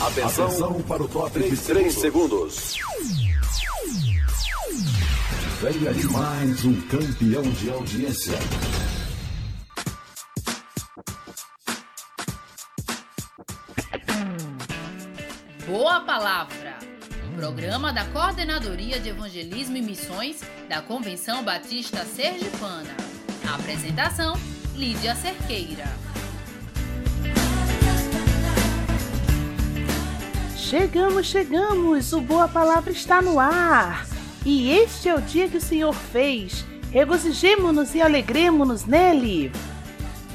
Atenção, Atenção para o top de 3 segundos. Venha de mais um campeão de audiência. Boa Palavra. Programa da Coordenadoria de Evangelismo e Missões da Convenção Batista Sergipana. apresentação: Lídia Cerqueira. Chegamos, chegamos! O Boa Palavra está no ar! E este é o dia que o Senhor fez. Regozijemo-nos e alegremo-nos nele.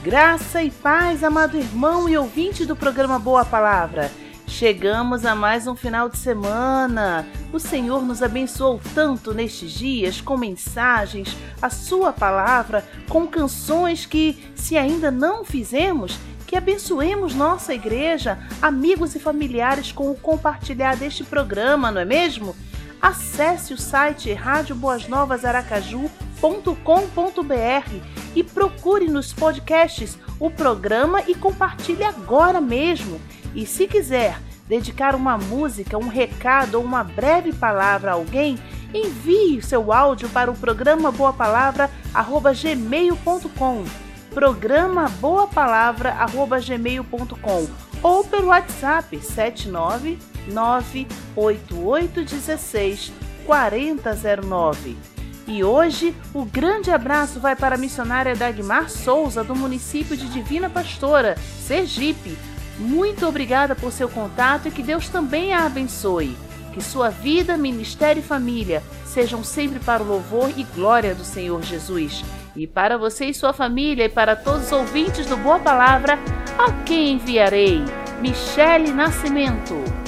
Graça e paz, amado irmão e ouvinte do programa Boa Palavra. Chegamos a mais um final de semana. O Senhor nos abençoou tanto nestes dias com mensagens, a Sua palavra, com canções que, se ainda não fizemos, que abençoemos nossa igreja, amigos e familiares com o compartilhar deste programa, não é mesmo? Acesse o site radioboasnovasaracaju.com.br e procure nos podcasts o programa e compartilhe agora mesmo. E se quiser dedicar uma música, um recado ou uma breve palavra a alguém, envie seu áudio para o programa Boa Palavra gmail.com programa boa palavra gmail.com ou pelo WhatsApp 79988164009. E hoje o grande abraço vai para a missionária Dagmar Souza, do município de Divina Pastora, Sergipe. Muito obrigada por seu contato e que Deus também a abençoe. Que sua vida, ministério e família sejam sempre para o louvor e glória do Senhor Jesus. E para você e sua família e para todos os ouvintes do Boa Palavra, a quem enviarei? Michele Nascimento.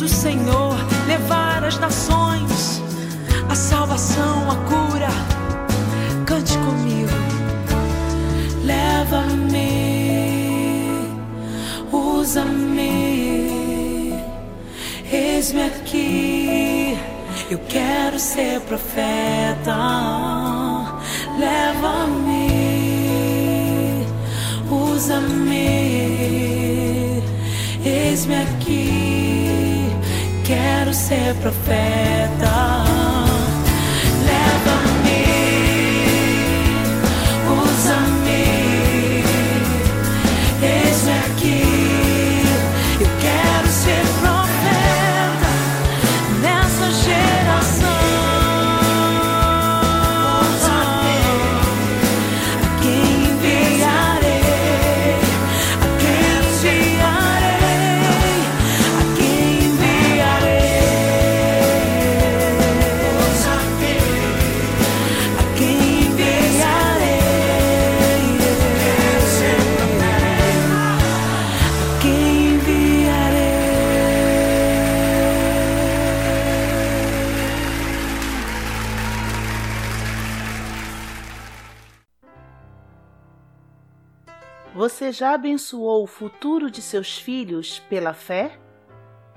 do Senhor, levar as nações a salvação, a cura. Cante comigo. Leva-me, usa-me, eis-me aqui. Eu quero ser profeta. Ser profeta. Você já abençoou o futuro de seus filhos pela fé?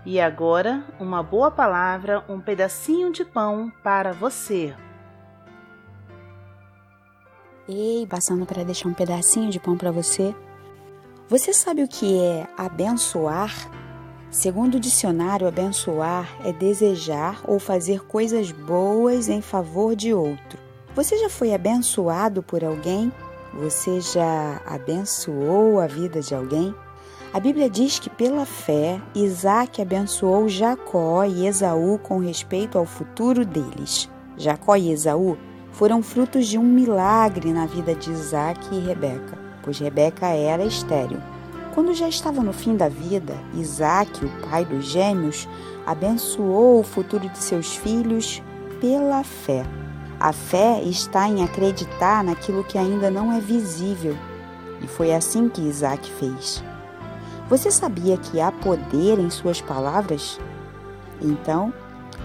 E agora, uma boa palavra, um pedacinho de pão para você. Ei, passando para deixar um pedacinho de pão para você. Você sabe o que é abençoar? Segundo o dicionário, abençoar é desejar ou fazer coisas boas em favor de outro. Você já foi abençoado por alguém? Você já abençoou a vida de alguém? A Bíblia diz que pela fé, Isaac abençoou Jacó e Esaú com respeito ao futuro deles. Jacó e Esaú foram frutos de um milagre na vida de Isaac e Rebeca, pois Rebeca era estéril. Quando já estava no fim da vida, Isaac, o pai dos gêmeos, abençoou o futuro de seus filhos pela fé. A fé está em acreditar naquilo que ainda não é visível, e foi assim que Isaac fez. Você sabia que há poder em suas palavras? Então,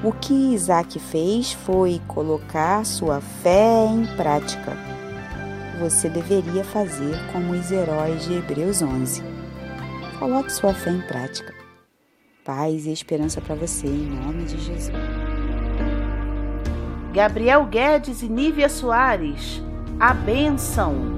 o que Isaac fez foi colocar sua fé em prática. Você deveria fazer como os heróis de Hebreus 11. Coloque sua fé em prática. Paz e esperança para você, em nome de Jesus. Gabriel Guedes e Nívia Soares. A bênção.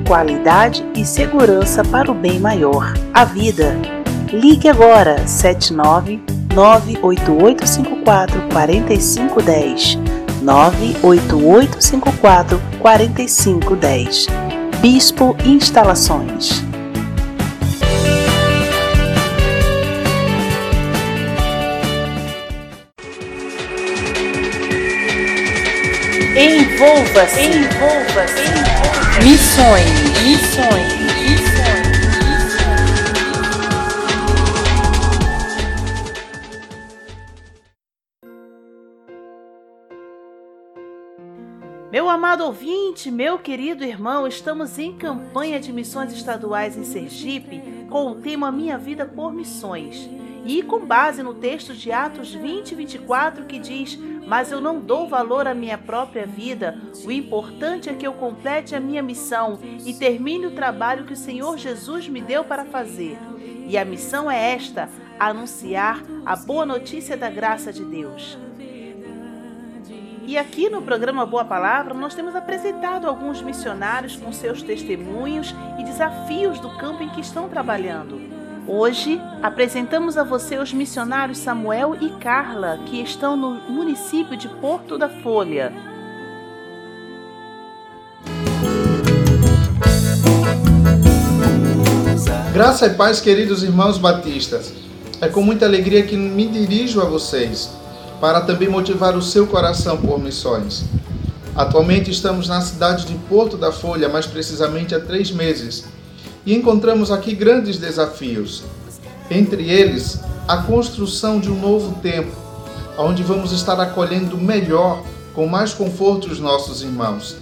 qualidade e segurança para o bem maior. A vida. Ligue agora 79 98854 4510 98854 4510 Bispo Instalações. Envolva-se, envolva-se, envolva missões, missões. Amado ouvinte, meu querido irmão, estamos em campanha de missões estaduais em Sergipe com o tema Minha Vida por Missões. E com base no texto de Atos 20 e 24 que diz: Mas eu não dou valor à minha própria vida, o importante é que eu complete a minha missão e termine o trabalho que o Senhor Jesus me deu para fazer. E a missão é esta: anunciar a boa notícia da graça de Deus. E aqui no programa Boa Palavra, nós temos apresentado alguns missionários com seus testemunhos e desafios do campo em que estão trabalhando. Hoje, apresentamos a você os missionários Samuel e Carla, que estão no município de Porto da Folha. Graça e paz, queridos irmãos batistas. É com muita alegria que me dirijo a vocês para também motivar o seu coração por missões. Atualmente estamos na cidade de Porto da Folha, mais precisamente há três meses, e encontramos aqui grandes desafios. Entre eles, a construção de um novo templo, onde vamos estar acolhendo melhor, com mais conforto, os nossos irmãos.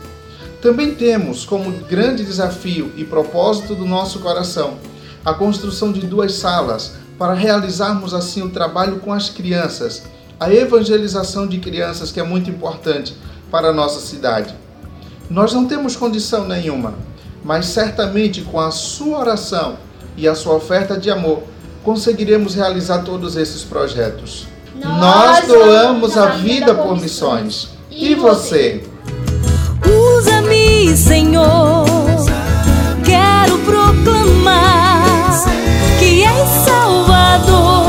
Também temos como grande desafio e propósito do nosso coração a construção de duas salas para realizarmos assim o trabalho com as crianças a evangelização de crianças, que é muito importante para a nossa cidade. Nós não temos condição nenhuma, mas certamente com a sua oração e a sua oferta de amor, conseguiremos realizar todos esses projetos. Nós, doamos a vida por missões. E você? Usa-me, Senhor. Quero proclamar que és Salvador,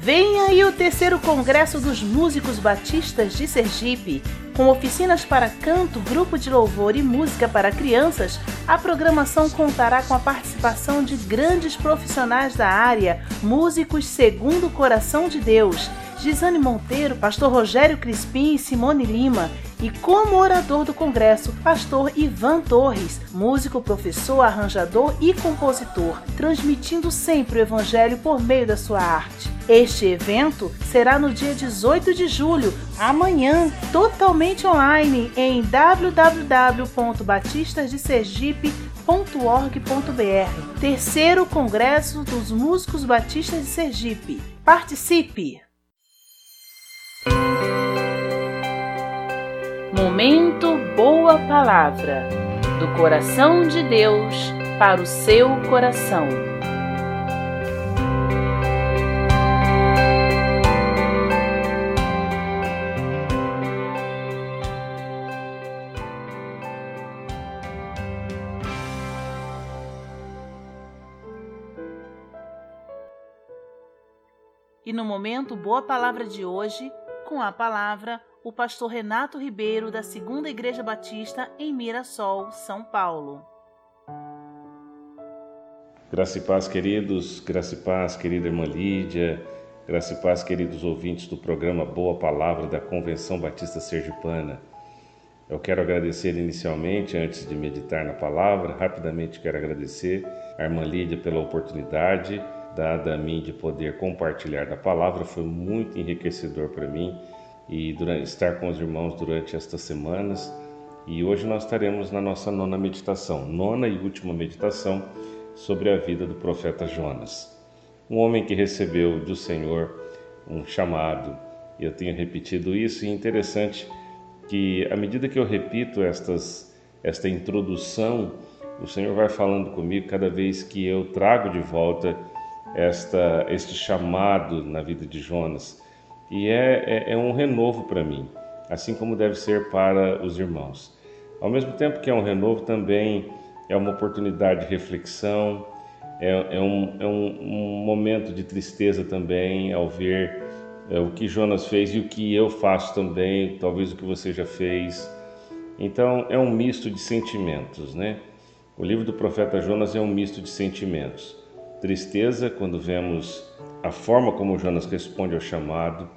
Vem aí o terceiro Congresso dos Músicos Batistas de Sergipe. Com oficinas para canto, grupo de louvor e música para crianças, a programação contará com a participação de grandes profissionais da área, músicos segundo o coração de Deus. Gisane Monteiro, pastor Rogério Crispim e Simone Lima, e como orador do congresso, pastor Ivan Torres, músico, professor, arranjador e compositor, transmitindo sempre o evangelho por meio da sua arte. Este evento será no dia 18 de julho, amanhã, totalmente online em www.batistasdesergipe.org.br. Terceiro Congresso dos Músicos Batistas de Sergipe. Participe! Momento Boa Palavra do coração de Deus para o seu coração. E no momento Boa Palavra de hoje, com a palavra o pastor Renato Ribeiro, da Segunda Igreja Batista, em Mirassol, São Paulo. Graça e paz, queridos, graça e paz, querida irmã Lídia, graça e paz, queridos ouvintes do programa Boa Palavra da Convenção Batista Sergipana. Eu quero agradecer inicialmente, antes de meditar na palavra, rapidamente quero agradecer a irmã Lídia pela oportunidade dada a mim de poder compartilhar da palavra, foi muito enriquecedor para mim e durante, estar com os irmãos durante estas semanas. E hoje nós estaremos na nossa nona meditação, nona e última meditação sobre a vida do profeta Jonas. Um homem que recebeu do Senhor um chamado Eu tenho repetido isso e é interessante que à medida que eu repito estas, esta introdução, o Senhor vai falando comigo cada vez que eu trago de volta esta, este chamado na vida de Jonas. E é, é, é um renovo para mim, assim como deve ser para os irmãos. Ao mesmo tempo que é um renovo, também é uma oportunidade de reflexão, é, é, um, é um, um, momento de tristeza também ao ver é, o que Jonas fez e o que eu faço também, talvez o que você já fez. Então é um misto de sentimentos, né? O livro do profeta Jonas é um misto de sentimentos. Tristeza quando vemos a forma como Jonas responde ao chamado,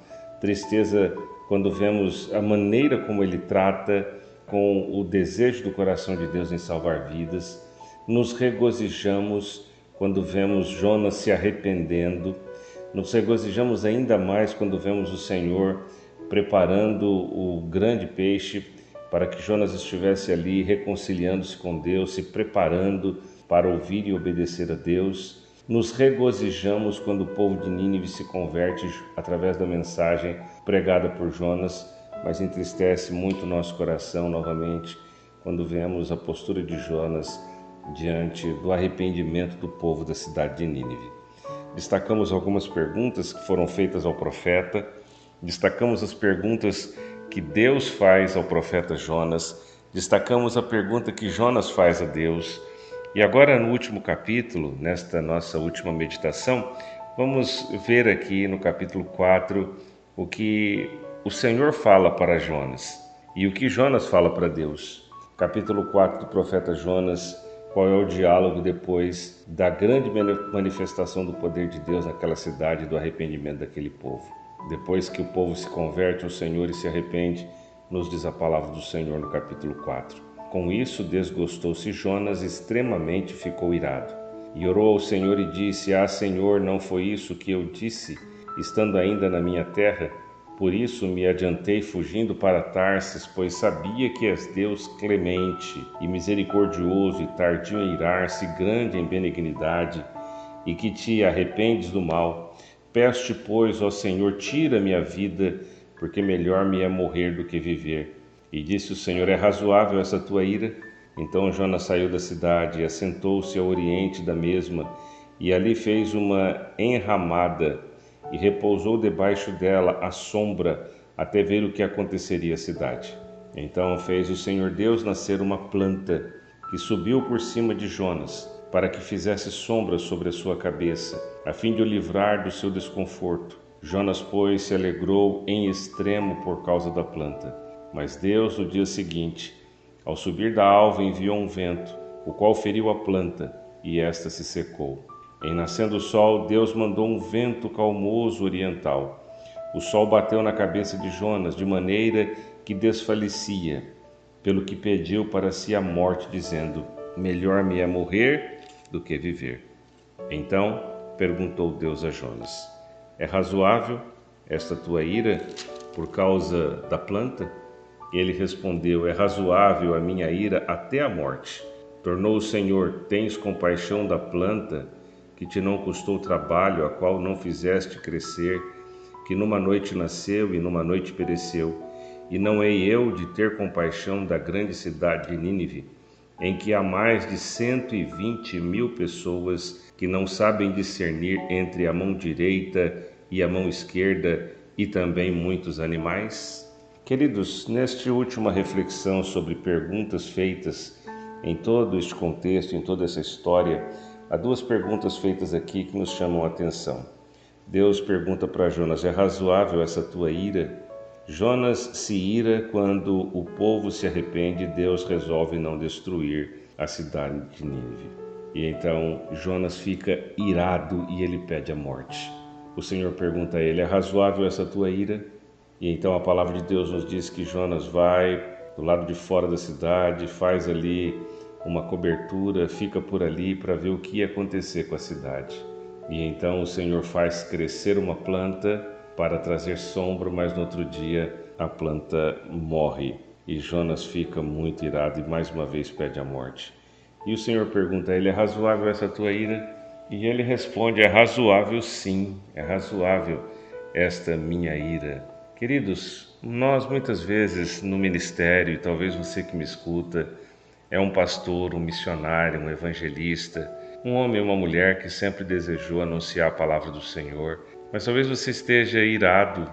tristeza quando vemos a maneira como ele trata com o desejo do coração de Deus em salvar vidas. Nos regozijamos quando vemos Jonas se arrependendo. Nos regozijamos ainda mais quando vemos o Senhor preparando o grande peixe para que Jonas estivesse ali reconciliando-se com Deus, se preparando para ouvir e obedecer a Deus. Nos regozijamos quando o povo de Nínive se converte através da mensagem pregada por Jonas, mas entristece muito nosso coração novamente quando vemos a postura de Jonas diante do arrependimento do povo da cidade de Nínive. Destacamos algumas perguntas que foram feitas ao profeta, destacamos as perguntas que Deus faz ao profeta Jonas, destacamos a pergunta que Jonas faz a Deus. E agora, no último capítulo, nesta nossa última meditação, vamos ver aqui no capítulo 4 o que o Senhor fala para Jonas e o que Jonas fala para Deus. Capítulo 4 do profeta Jonas qual é o diálogo depois da grande manifestação do poder de Deus naquela cidade, do arrependimento daquele povo. Depois que o povo se converte ao Senhor e se arrepende, nos diz a palavra do Senhor no capítulo 4. Com isso, desgostou-se Jonas extremamente ficou irado. E orou ao Senhor e disse: Ah, Senhor, não foi isso que eu disse, estando ainda na minha terra? Por isso me adiantei fugindo para Tarsis, pois sabia que és Deus clemente e misericordioso e tardio em irar-se, grande em benignidade, e que te arrependes do mal. Peço-te, pois, ó Senhor, tira-me a vida, porque melhor me é morrer do que viver. E disse o Senhor: É razoável essa tua ira? Então Jonas saiu da cidade e assentou-se ao oriente da mesma, e ali fez uma enramada e repousou debaixo dela a sombra até ver o que aconteceria à cidade. Então fez o Senhor Deus nascer uma planta que subiu por cima de Jonas, para que fizesse sombra sobre a sua cabeça, a fim de o livrar do seu desconforto. Jonas, pois, se alegrou em extremo por causa da planta. Mas Deus, no dia seguinte, ao subir da alva, enviou um vento, o qual feriu a planta, e esta se secou. Em nascendo o sol, Deus mandou um vento calmoso oriental. O sol bateu na cabeça de Jonas de maneira que desfalecia, pelo que pediu para si a morte, dizendo: Melhor me é morrer do que viver. Então perguntou Deus a Jonas: É razoável esta tua ira por causa da planta? Ele respondeu: É razoável a minha ira até a morte. Tornou o Senhor: Tens compaixão da planta? que te não custou trabalho, a qual não fizeste crescer, que numa noite nasceu e numa noite pereceu. E não hei eu de ter compaixão da grande cidade de Nínive, em que há mais de cento e vinte mil pessoas que não sabem discernir entre a mão direita e a mão esquerda, e também muitos animais? Queridos, nesta última reflexão sobre perguntas feitas em todo este contexto, em toda essa história, Há duas perguntas feitas aqui que nos chamam a atenção. Deus pergunta para Jonas: É razoável essa tua ira? Jonas se ira quando o povo se arrepende Deus resolve não destruir a cidade de Nínive. E então Jonas fica irado e ele pede a morte. O Senhor pergunta a ele: É razoável essa tua ira? E então a palavra de Deus nos diz que Jonas vai do lado de fora da cidade, faz ali uma cobertura, fica por ali para ver o que ia acontecer com a cidade. E então o Senhor faz crescer uma planta para trazer sombra, mas no outro dia a planta morre. E Jonas fica muito irado e mais uma vez pede a morte. E o Senhor pergunta a ele: É razoável essa tua ira? E ele responde: É razoável sim, é razoável esta minha ira Queridos, nós muitas vezes no ministério, e talvez você que me escuta, é um pastor, um missionário, um evangelista, um homem ou uma mulher que sempre desejou anunciar a palavra do Senhor, mas talvez você esteja irado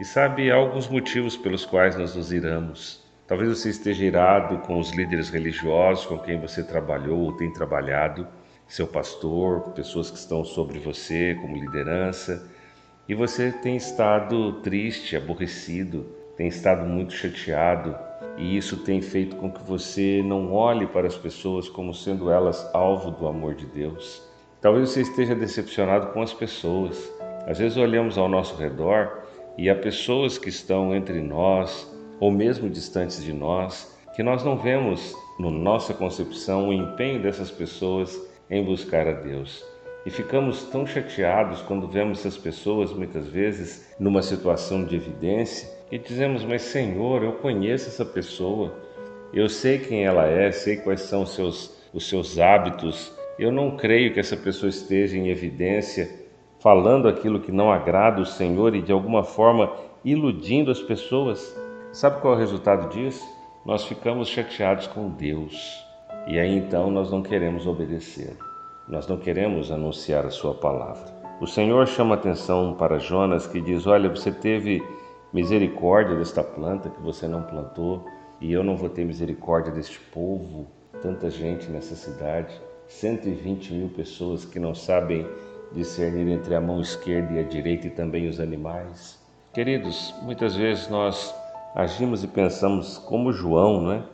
e sabe alguns motivos pelos quais nós nos iramos. Talvez você esteja irado com os líderes religiosos com quem você trabalhou ou tem trabalhado, seu pastor, pessoas que estão sobre você como liderança, e você tem estado triste, aborrecido, tem estado muito chateado, e isso tem feito com que você não olhe para as pessoas como sendo elas alvo do amor de Deus. Talvez você esteja decepcionado com as pessoas. Às vezes olhamos ao nosso redor e há pessoas que estão entre nós ou mesmo distantes de nós que nós não vemos, na nossa concepção, o empenho dessas pessoas em buscar a Deus. E ficamos tão chateados quando vemos essas pessoas, muitas vezes, numa situação de evidência, e dizemos: Mas Senhor, eu conheço essa pessoa, eu sei quem ela é, sei quais são os seus, os seus hábitos, eu não creio que essa pessoa esteja em evidência falando aquilo que não agrada o Senhor e de alguma forma iludindo as pessoas. Sabe qual é o resultado disso? Nós ficamos chateados com Deus e aí então nós não queremos obedecer. Nós não queremos anunciar a sua palavra. O Senhor chama atenção para Jonas que diz: Olha, você teve misericórdia desta planta que você não plantou e eu não vou ter misericórdia deste povo, tanta gente nessa cidade, 120 mil pessoas que não sabem discernir entre a mão esquerda e a direita e também os animais. Queridos, muitas vezes nós agimos e pensamos como João, né?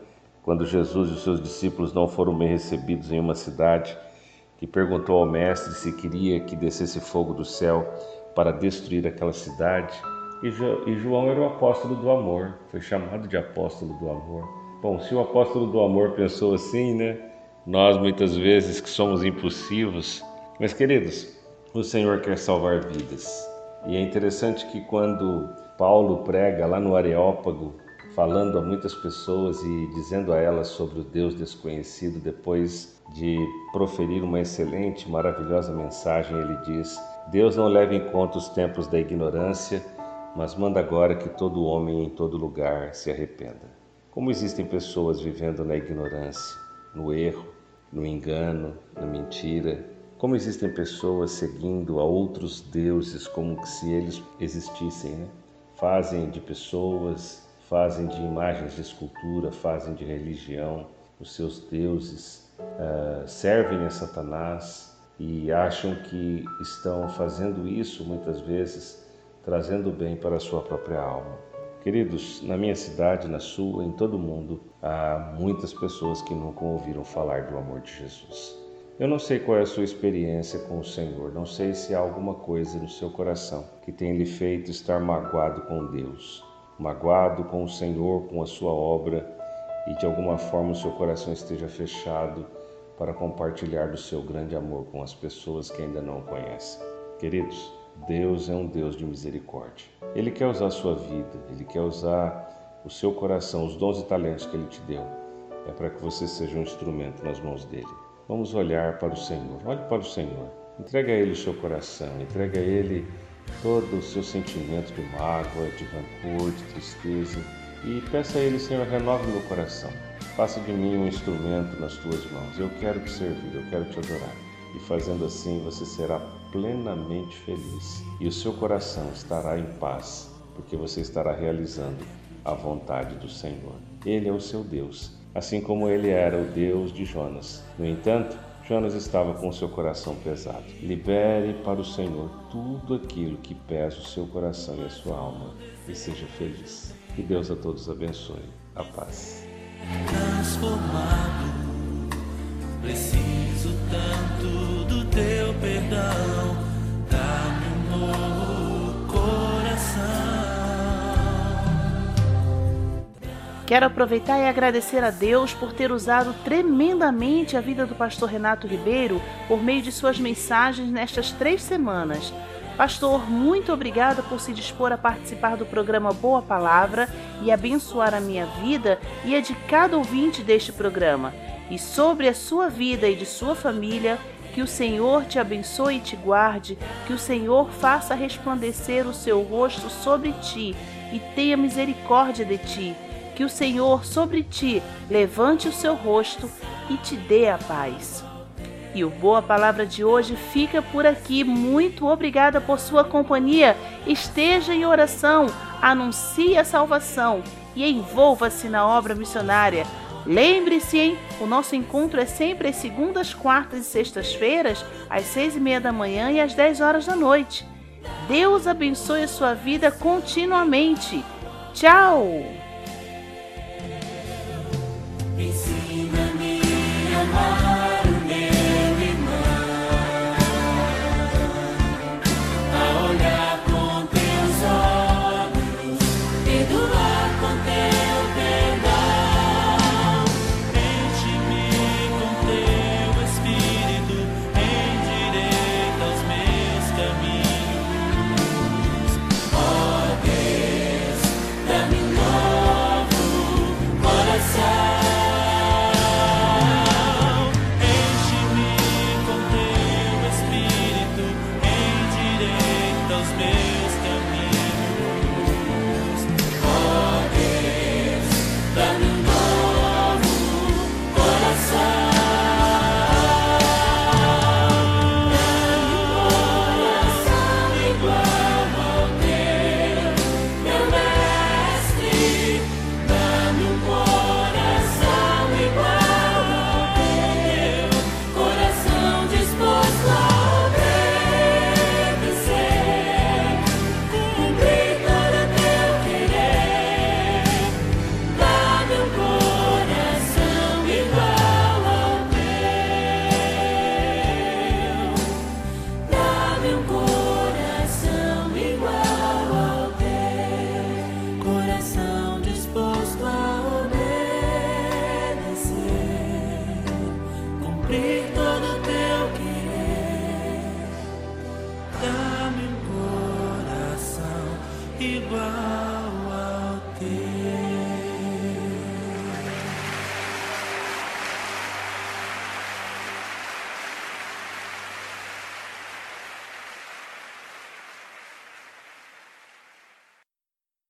Quando Jesus e os seus discípulos não foram bem recebidos em uma cidade que perguntou ao Mestre se queria que descesse fogo do céu para destruir aquela cidade. E João era o apóstolo do amor, foi chamado de apóstolo do amor. Bom, se o apóstolo do amor pensou assim, né? Nós muitas vezes que somos impulsivos. Mas, queridos, o Senhor quer salvar vidas. E é interessante que quando Paulo prega lá no Areópago, falando a muitas pessoas e dizendo a elas sobre o Deus desconhecido, depois de proferir uma excelente, maravilhosa mensagem, ele diz: Deus não leva em conta os tempos da ignorância, mas manda agora que todo homem em todo lugar se arrependa. Como existem pessoas vivendo na ignorância, no erro, no engano, na mentira, como existem pessoas seguindo a outros deuses como se eles existissem, né? Fazem de pessoas, fazem de imagens de escultura, fazem de religião os seus deuses, uh, servem a Satanás e acham que estão fazendo isso muitas vezes trazendo bem para a sua própria alma. Queridos, na minha cidade, na sua, em todo o mundo, há muitas pessoas que nunca ouviram falar do amor de Jesus. Eu não sei qual é a sua experiência com o Senhor, não sei se há alguma coisa no seu coração que tem lhe feito estar magoado com Deus, magoado com o Senhor, com a sua obra e de alguma forma o seu coração esteja fechado para compartilhar do seu grande amor com as pessoas que ainda não o conhecem. Queridos, Deus é um Deus de misericórdia. Ele quer usar a sua vida, ele quer usar o seu coração, os dons e talentos que ele te deu. É para que você seja um instrumento nas mãos dele. Vamos olhar para o Senhor. Olhe para o Senhor. Entrega a Ele o seu coração. Entrega a Ele todo o seu sentimento de mágoa, de rancor, de tristeza. E peça a Ele, Senhor, renove meu coração. Faça de mim um instrumento nas tuas mãos. Eu quero te servir, eu quero te adorar. E fazendo assim, você será plenamente feliz. E o seu coração estará em paz, porque você estará realizando a vontade do Senhor. Ele é o seu Deus assim como ele era o Deus de Jonas. No entanto, Jonas estava com seu coração pesado. Libere para o Senhor tudo aquilo que pesa o seu coração e a sua alma e seja feliz. Que Deus a todos abençoe. A paz. Transformado, preciso tanto do teu perdão. Dá-me um novo coração. Quero aproveitar e agradecer a Deus por ter usado tremendamente a vida do pastor Renato Ribeiro por meio de suas mensagens nestas três semanas. Pastor, muito obrigada por se dispor a participar do programa Boa Palavra e abençoar a minha vida e a de cada ouvinte deste programa. E sobre a sua vida e de sua família, Que o Senhor te abençoe e te guarde, que o Senhor faça resplandecer o seu rosto sobre ti e tenha misericórdia de ti. Que o Senhor sobre ti levante o seu rosto e te dê a paz. E o Boa Palavra de hoje fica por aqui. Muito obrigada por sua companhia. Esteja em oração, anuncie a salvação e envolva-se na obra missionária. Lembre-se, hein? O nosso encontro é sempre às segundas, quartas e sextas-feiras, às seis e meia da manhã e às dez horas da noite. Deus abençoe a sua vida continuamente. Tchau! Ensina-me amar.